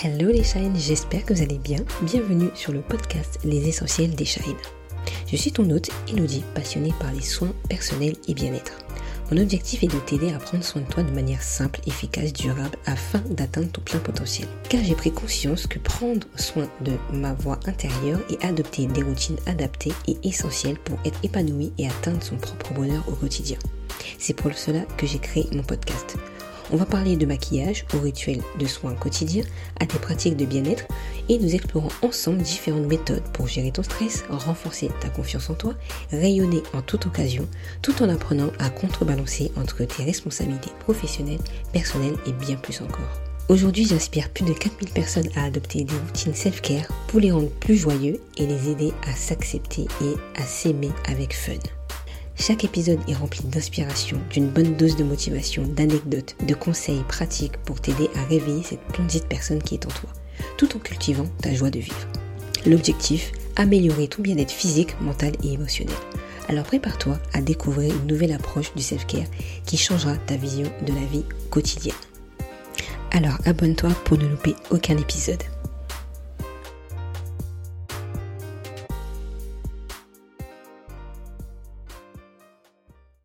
Hello les Shine, j'espère que vous allez bien. Bienvenue sur le podcast Les Essentiels des Shine. Je suis ton hôte Elodie, passionnée par les soins personnels et bien-être. Mon objectif est de t'aider à prendre soin de toi de manière simple, efficace, durable afin d'atteindre ton plein potentiel. Car j'ai pris conscience que prendre soin de ma voix intérieure et adopter des routines adaptées est essentiel pour être épanoui et atteindre son propre bonheur au quotidien. C'est pour cela que j'ai créé mon podcast. On va parler de maquillage, aux rituels de soins quotidiens, à des pratiques de bien-être et nous explorons ensemble différentes méthodes pour gérer ton stress, renforcer ta confiance en toi, rayonner en toute occasion, tout en apprenant à contrebalancer entre tes responsabilités professionnelles, personnelles et bien plus encore. Aujourd'hui, j'inspire plus de 4000 personnes à adopter des routines self-care pour les rendre plus joyeux et les aider à s'accepter et à s'aimer avec fun. Chaque épisode est rempli d'inspiration, d'une bonne dose de motivation, d'anecdotes, de conseils pratiques pour t'aider à réveiller cette petite personne qui est en toi, tout en cultivant ta joie de vivre. L'objectif, améliorer ton bien-être physique, mental et émotionnel. Alors prépare-toi à découvrir une nouvelle approche du self-care qui changera ta vision de la vie quotidienne. Alors abonne-toi pour ne louper aucun épisode.